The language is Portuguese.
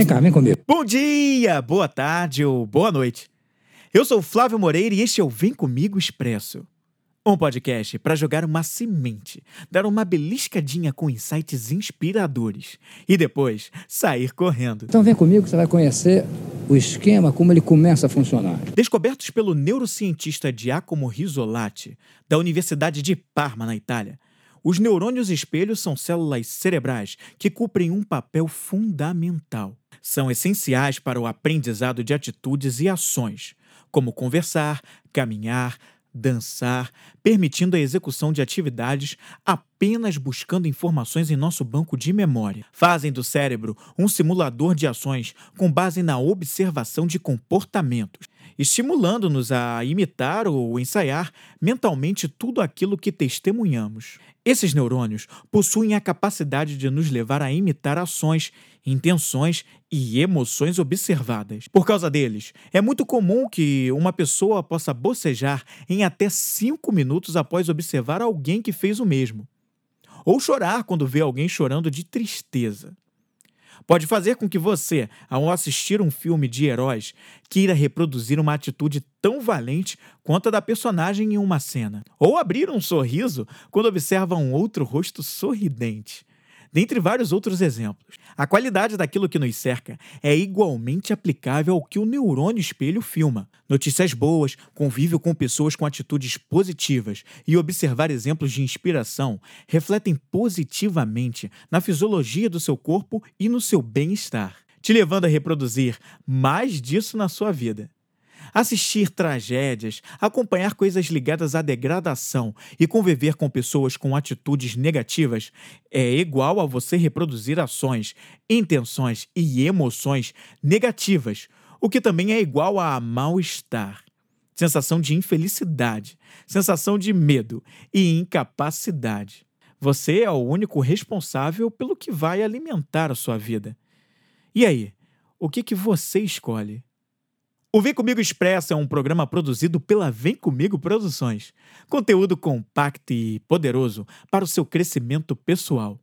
Vem cá, vem comigo. Bom dia, boa tarde ou boa noite. Eu sou Flávio Moreira e este é o Vem Comigo Expresso. Um podcast para jogar uma semente, dar uma beliscadinha com insights inspiradores e depois sair correndo. Então vem comigo que você vai conhecer o esquema, como ele começa a funcionar. Descobertos pelo neurocientista Giacomo Risolati, da Universidade de Parma, na Itália, os neurônios espelhos são células cerebrais que cumprem um papel fundamental. São essenciais para o aprendizado de atitudes e ações, como conversar, caminhar, dançar, permitindo a execução de atividades apenas buscando informações em nosso banco de memória. Fazem do cérebro um simulador de ações com base na observação de comportamentos, estimulando-nos a imitar ou ensaiar mentalmente tudo aquilo que testemunhamos. Esses neurônios possuem a capacidade de nos levar a imitar ações, intenções e emoções observadas. Por causa deles, é muito comum que uma pessoa possa bocejar em até 5 minutos após observar alguém que fez o mesmo, ou chorar quando vê alguém chorando de tristeza. Pode fazer com que você, ao assistir um filme de heróis, queira reproduzir uma atitude tão valente quanto a da personagem em uma cena, ou abrir um sorriso quando observa um outro rosto sorridente dentre vários outros exemplos. A qualidade daquilo que nos cerca é igualmente aplicável ao que o neurônio espelho filma. Notícias boas, convívio com pessoas com atitudes positivas e observar exemplos de inspiração refletem positivamente na fisiologia do seu corpo e no seu bem-estar, te levando a reproduzir mais disso na sua vida. Assistir tragédias, acompanhar coisas ligadas à degradação e conviver com pessoas com atitudes negativas é igual a você reproduzir ações, intenções e emoções negativas, o que também é igual a mal-estar, sensação de infelicidade, sensação de medo e incapacidade. Você é o único responsável pelo que vai alimentar a sua vida. E aí, o que, que você escolhe? O Vem Comigo Expresso é um programa produzido pela Vem Comigo Produções. Conteúdo compacto e poderoso para o seu crescimento pessoal.